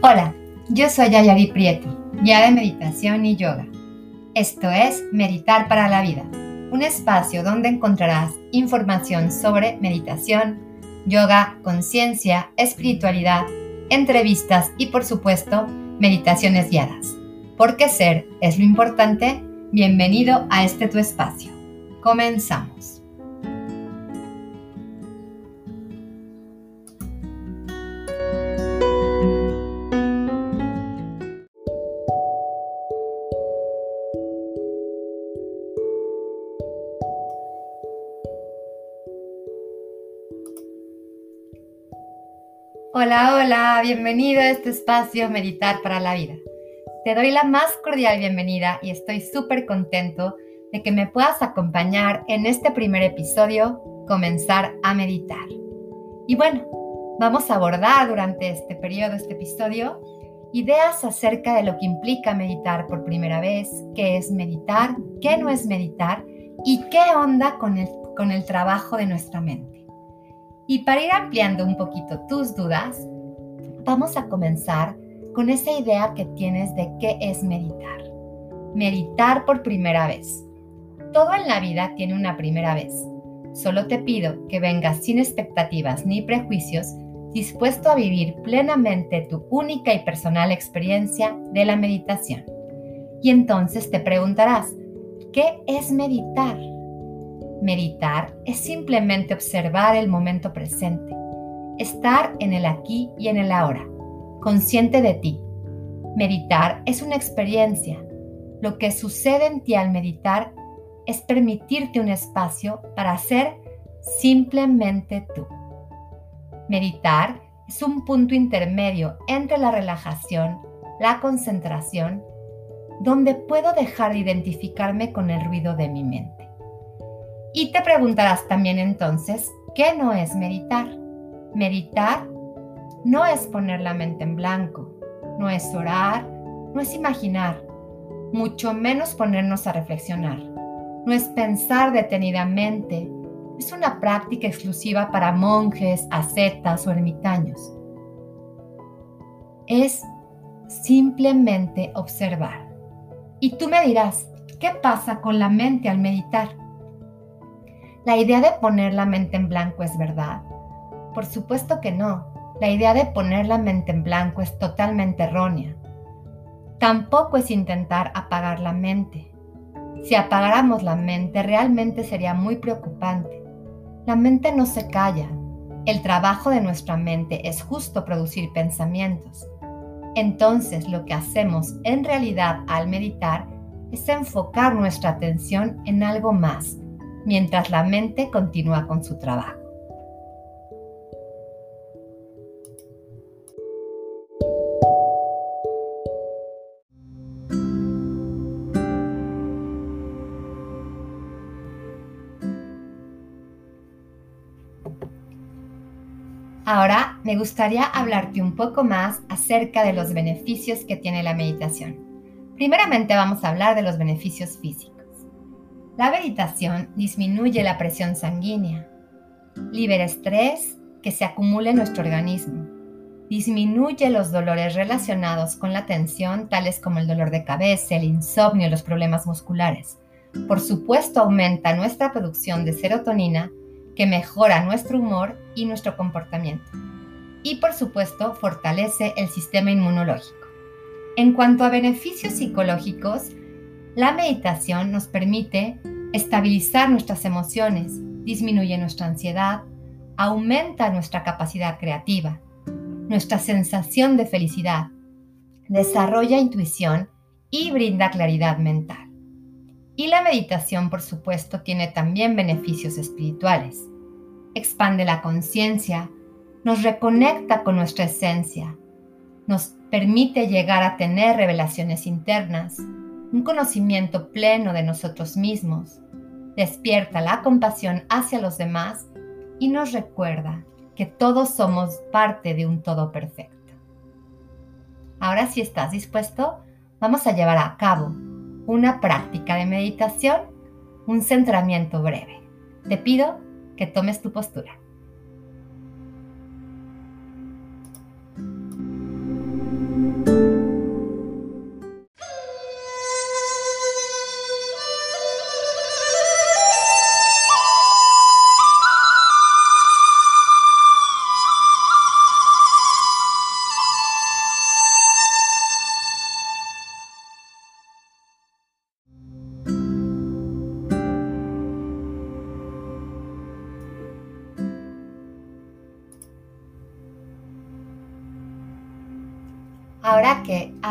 Hola, yo soy Ayari Prieto, guía de meditación y yoga. Esto es Meditar para la Vida, un espacio donde encontrarás información sobre meditación, yoga, conciencia, espiritualidad, entrevistas y por supuesto meditaciones guiadas. Porque ser es lo importante, bienvenido a este tu espacio. Comenzamos. Bienvenido a este espacio Meditar para la Vida. Te doy la más cordial bienvenida y estoy súper contento de que me puedas acompañar en este primer episodio, Comenzar a Meditar. Y bueno, vamos a abordar durante este periodo, este episodio, ideas acerca de lo que implica meditar por primera vez, qué es meditar, qué no es meditar y qué onda con el, con el trabajo de nuestra mente. Y para ir ampliando un poquito tus dudas, vamos a comenzar con esa idea que tienes de qué es meditar. Meditar por primera vez. Todo en la vida tiene una primera vez. Solo te pido que vengas sin expectativas ni prejuicios, dispuesto a vivir plenamente tu única y personal experiencia de la meditación. Y entonces te preguntarás, ¿qué es meditar? Meditar es simplemente observar el momento presente, estar en el aquí y en el ahora, consciente de ti. Meditar es una experiencia. Lo que sucede en ti al meditar es permitirte un espacio para ser simplemente tú. Meditar es un punto intermedio entre la relajación, la concentración, donde puedo dejar de identificarme con el ruido de mi mente. Y te preguntarás también entonces, ¿qué no es meditar? Meditar no es poner la mente en blanco, no es orar, no es imaginar, mucho menos ponernos a reflexionar, no es pensar detenidamente, es una práctica exclusiva para monjes, ascetas o ermitaños. Es simplemente observar. Y tú me dirás, ¿qué pasa con la mente al meditar? ¿La idea de poner la mente en blanco es verdad? Por supuesto que no. La idea de poner la mente en blanco es totalmente errónea. Tampoco es intentar apagar la mente. Si apagáramos la mente realmente sería muy preocupante. La mente no se calla. El trabajo de nuestra mente es justo producir pensamientos. Entonces lo que hacemos en realidad al meditar es enfocar nuestra atención en algo más mientras la mente continúa con su trabajo. Me gustaría hablarte un poco más acerca de los beneficios que tiene la meditación. Primeramente vamos a hablar de los beneficios físicos. La meditación disminuye la presión sanguínea, libera estrés que se acumula en nuestro organismo, disminuye los dolores relacionados con la tensión, tales como el dolor de cabeza, el insomnio los problemas musculares. Por supuesto, aumenta nuestra producción de serotonina, que mejora nuestro humor y nuestro comportamiento. Y por supuesto, fortalece el sistema inmunológico. En cuanto a beneficios psicológicos, la meditación nos permite estabilizar nuestras emociones, disminuye nuestra ansiedad, aumenta nuestra capacidad creativa, nuestra sensación de felicidad, desarrolla intuición y brinda claridad mental. Y la meditación, por supuesto, tiene también beneficios espirituales. Expande la conciencia, nos reconecta con nuestra esencia, nos permite llegar a tener revelaciones internas, un conocimiento pleno de nosotros mismos, despierta la compasión hacia los demás y nos recuerda que todos somos parte de un todo perfecto. Ahora si estás dispuesto, vamos a llevar a cabo una práctica de meditación, un centramiento breve. Te pido que tomes tu postura.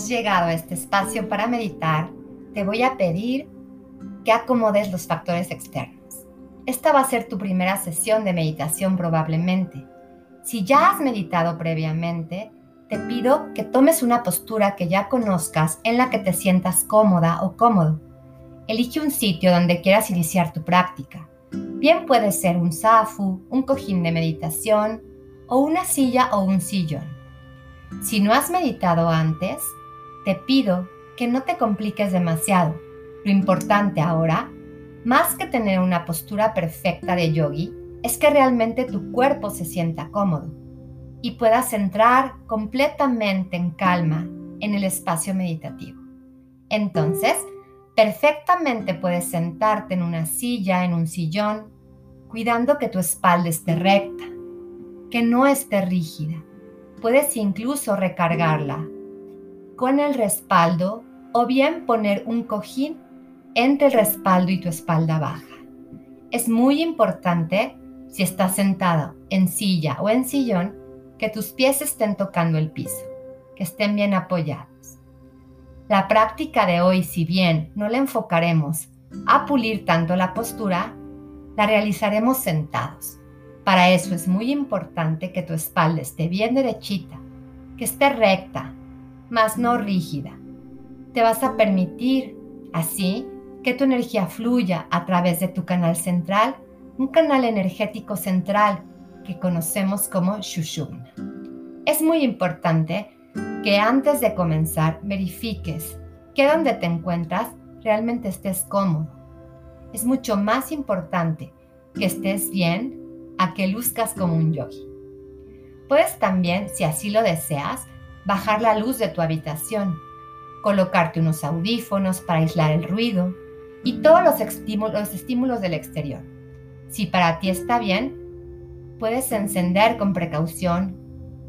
Has llegado a este espacio para meditar, te voy a pedir que acomodes los factores externos. Esta va a ser tu primera sesión de meditación probablemente. Si ya has meditado previamente, te pido que tomes una postura que ya conozcas en la que te sientas cómoda o cómodo. Elige un sitio donde quieras iniciar tu práctica. Bien puede ser un zafu, un cojín de meditación o una silla o un sillón. Si no has meditado antes, te pido que no te compliques demasiado. Lo importante ahora, más que tener una postura perfecta de yogi, es que realmente tu cuerpo se sienta cómodo y puedas entrar completamente en calma en el espacio meditativo. Entonces, Perfectamente puedes sentarte en una silla, en un sillón, cuidando que tu espalda esté recta, que no esté rígida. Puedes incluso recargarla con el respaldo o bien poner un cojín entre el respaldo y tu espalda baja. Es muy importante, si estás sentado en silla o en sillón, que tus pies estén tocando el piso, que estén bien apoyados. La práctica de hoy, si bien no la enfocaremos a pulir tanto la postura, la realizaremos sentados. Para eso es muy importante que tu espalda esté bien derechita, que esté recta, mas no rígida. Te vas a permitir, así, que tu energía fluya a través de tu canal central, un canal energético central que conocemos como Shushumna. Es muy importante que antes de comenzar verifiques que donde te encuentras realmente estés cómodo. Es mucho más importante que estés bien a que luzcas como un yogi. Puedes también, si así lo deseas, bajar la luz de tu habitación, colocarte unos audífonos para aislar el ruido y todos los estímulos, los estímulos del exterior. Si para ti está bien, puedes encender con precaución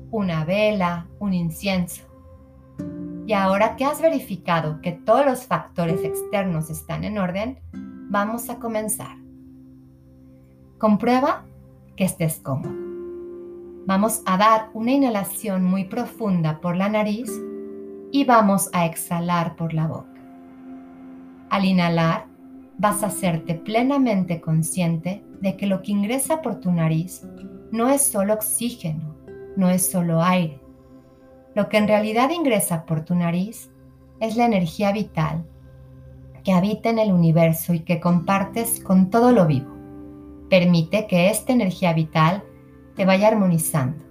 una vela, un incienso. Y ahora que has verificado que todos los factores externos están en orden, vamos a comenzar. Comprueba que estés cómodo. Vamos a dar una inhalación muy profunda por la nariz y vamos a exhalar por la boca. Al inhalar, vas a hacerte plenamente consciente de que lo que ingresa por tu nariz no es solo oxígeno, no es solo aire. Lo que en realidad ingresa por tu nariz es la energía vital que habita en el universo y que compartes con todo lo vivo. Permite que esta energía vital te vaya armonizando.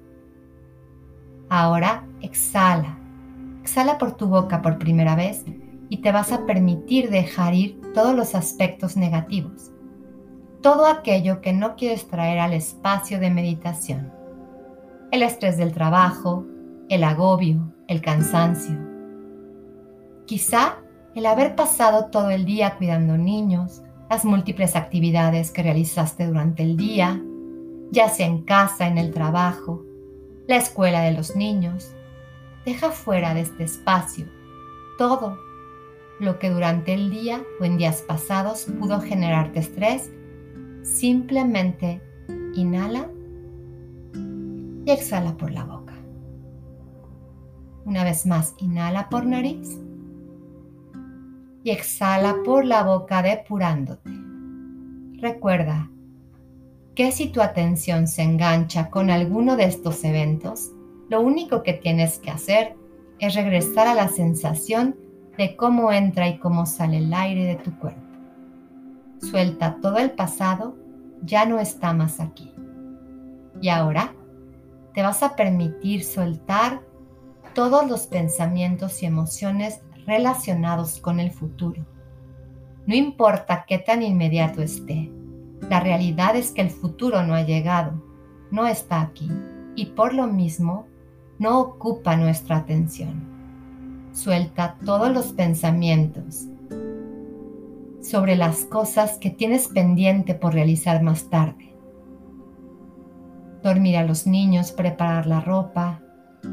Ahora exhala. Exhala por tu boca por primera vez y te vas a permitir dejar ir todos los aspectos negativos, todo aquello que no quieres traer al espacio de meditación el estrés del trabajo, el agobio, el cansancio. Quizá el haber pasado todo el día cuidando niños, las múltiples actividades que realizaste durante el día, ya sea en casa, en el trabajo, la escuela de los niños. Deja fuera de este espacio todo lo que durante el día o en días pasados pudo generarte estrés. Simplemente inhala y exhala por la boca. Una vez más, inhala por nariz y exhala por la boca depurándote. Recuerda que si tu atención se engancha con alguno de estos eventos, lo único que tienes que hacer es regresar a la sensación de cómo entra y cómo sale el aire de tu cuerpo. Suelta todo el pasado, ya no está más aquí. Y ahora te vas a permitir soltar todos los pensamientos y emociones relacionados con el futuro. No importa qué tan inmediato esté, la realidad es que el futuro no ha llegado, no está aquí y por lo mismo no ocupa nuestra atención. Suelta todos los pensamientos sobre las cosas que tienes pendiente por realizar más tarde dormir a los niños, preparar la ropa,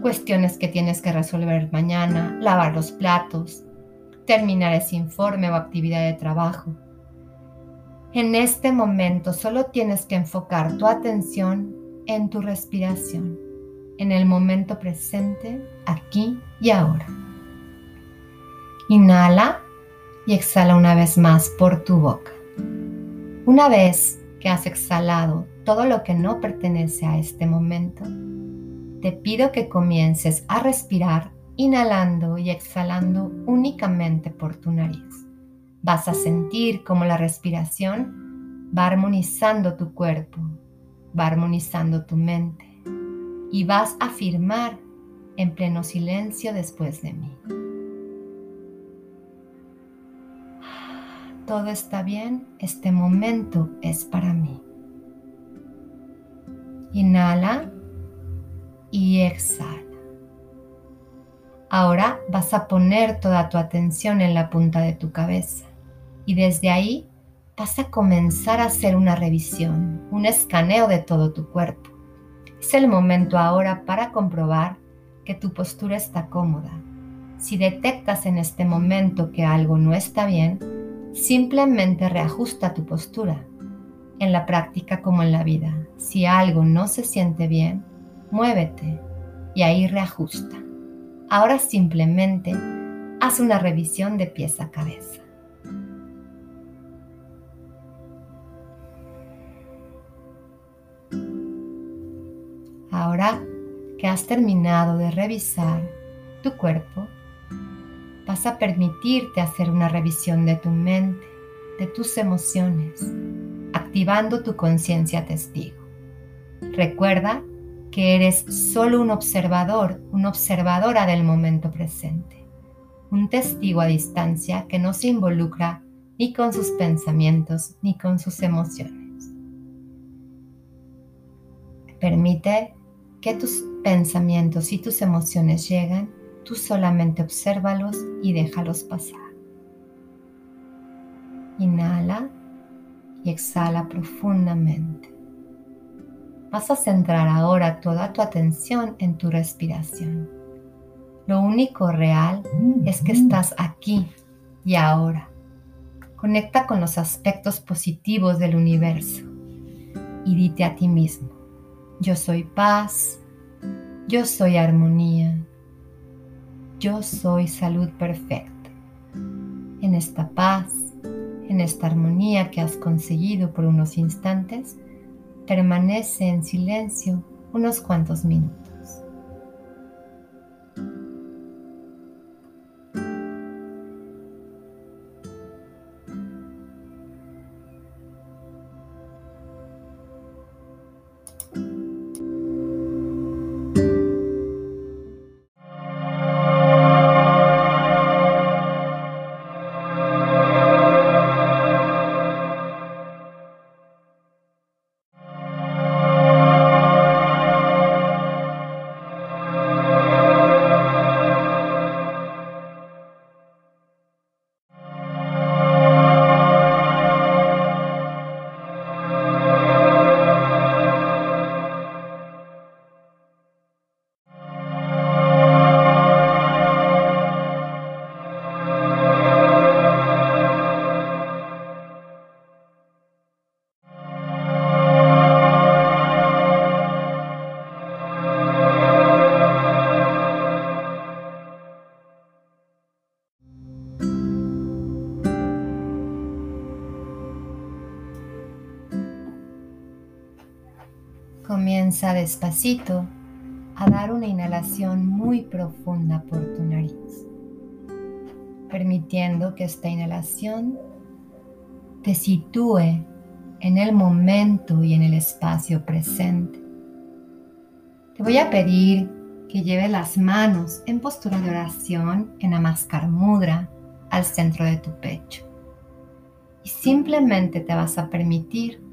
cuestiones que tienes que resolver mañana, lavar los platos, terminar ese informe o actividad de trabajo. En este momento solo tienes que enfocar tu atención en tu respiración. en el momento presente, aquí y ahora. Inhala y exhala una vez más por tu boca. Una vez que has exhalado todo lo que no pertenece a este momento, te pido que comiences a respirar inhalando y exhalando únicamente por tu nariz. Vas a sentir como la respiración va armonizando tu cuerpo, va armonizando tu mente y vas a afirmar en pleno silencio después de mí. Todo está bien, este momento es para mí. Inhala y exhala. Ahora vas a poner toda tu atención en la punta de tu cabeza y desde ahí vas a comenzar a hacer una revisión, un escaneo de todo tu cuerpo. Es el momento ahora para comprobar que tu postura está cómoda. Si detectas en este momento que algo no está bien, simplemente reajusta tu postura. En la práctica como en la vida, si algo no se siente bien, muévete y ahí reajusta. Ahora simplemente haz una revisión de pies a cabeza. Ahora que has terminado de revisar tu cuerpo, vas a permitirte hacer una revisión de tu mente, de tus emociones, activando tu conciencia testigo. Recuerda que eres solo un observador, una observadora del momento presente, un testigo a distancia que no se involucra ni con sus pensamientos ni con sus emociones. Permite que tus pensamientos y tus emociones lleguen, tú solamente obsérvalos y déjalos pasar. Inhala y exhala profundamente. Vas a centrar ahora toda tu atención en tu respiración. Lo único real es que estás aquí y ahora. Conecta con los aspectos positivos del universo y dite a ti mismo, yo soy paz, yo soy armonía, yo soy salud perfecta. En esta paz, en esta armonía que has conseguido por unos instantes, permanece en silencio unos cuantos minutos. Comienza despacito a dar una inhalación muy profunda por tu nariz, permitiendo que esta inhalación te sitúe en el momento y en el espacio presente. Te voy a pedir que lleves las manos en postura de oración en Namaskar Mudra al centro de tu pecho. Y simplemente te vas a permitir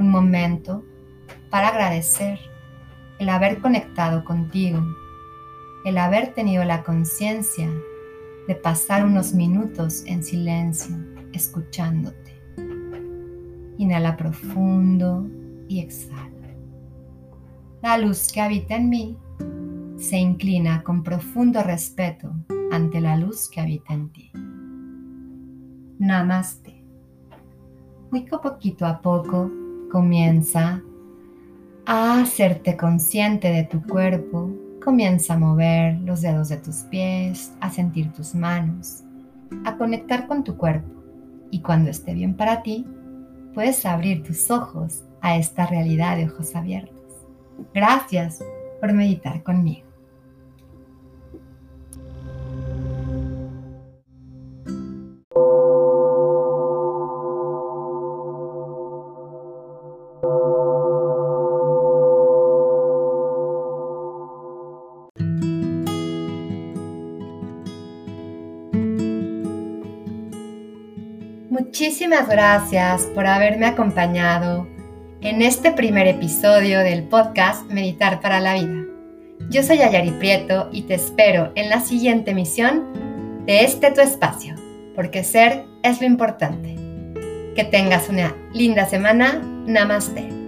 un momento para agradecer el haber conectado contigo, el haber tenido la conciencia de pasar unos minutos en silencio escuchándote. Inhala profundo y exhala. La luz que habita en mí se inclina con profundo respeto ante la luz que habita en ti. Namaste. Muy poquito a poco comienza a hacerte consciente de tu cuerpo. Comienza a mover los dedos de tus pies, a sentir tus manos, a conectar con tu cuerpo. Y cuando esté bien para ti, puedes abrir tus ojos a esta realidad de ojos abiertos. Gracias por meditar conmigo. Muchísimas gracias por haberme acompañado en este primer episodio del podcast Meditar para la Vida. Yo soy Ayari Prieto y te espero en la siguiente emisión de este tu espacio, porque ser es lo importante. Que tengas una linda semana. Namaste.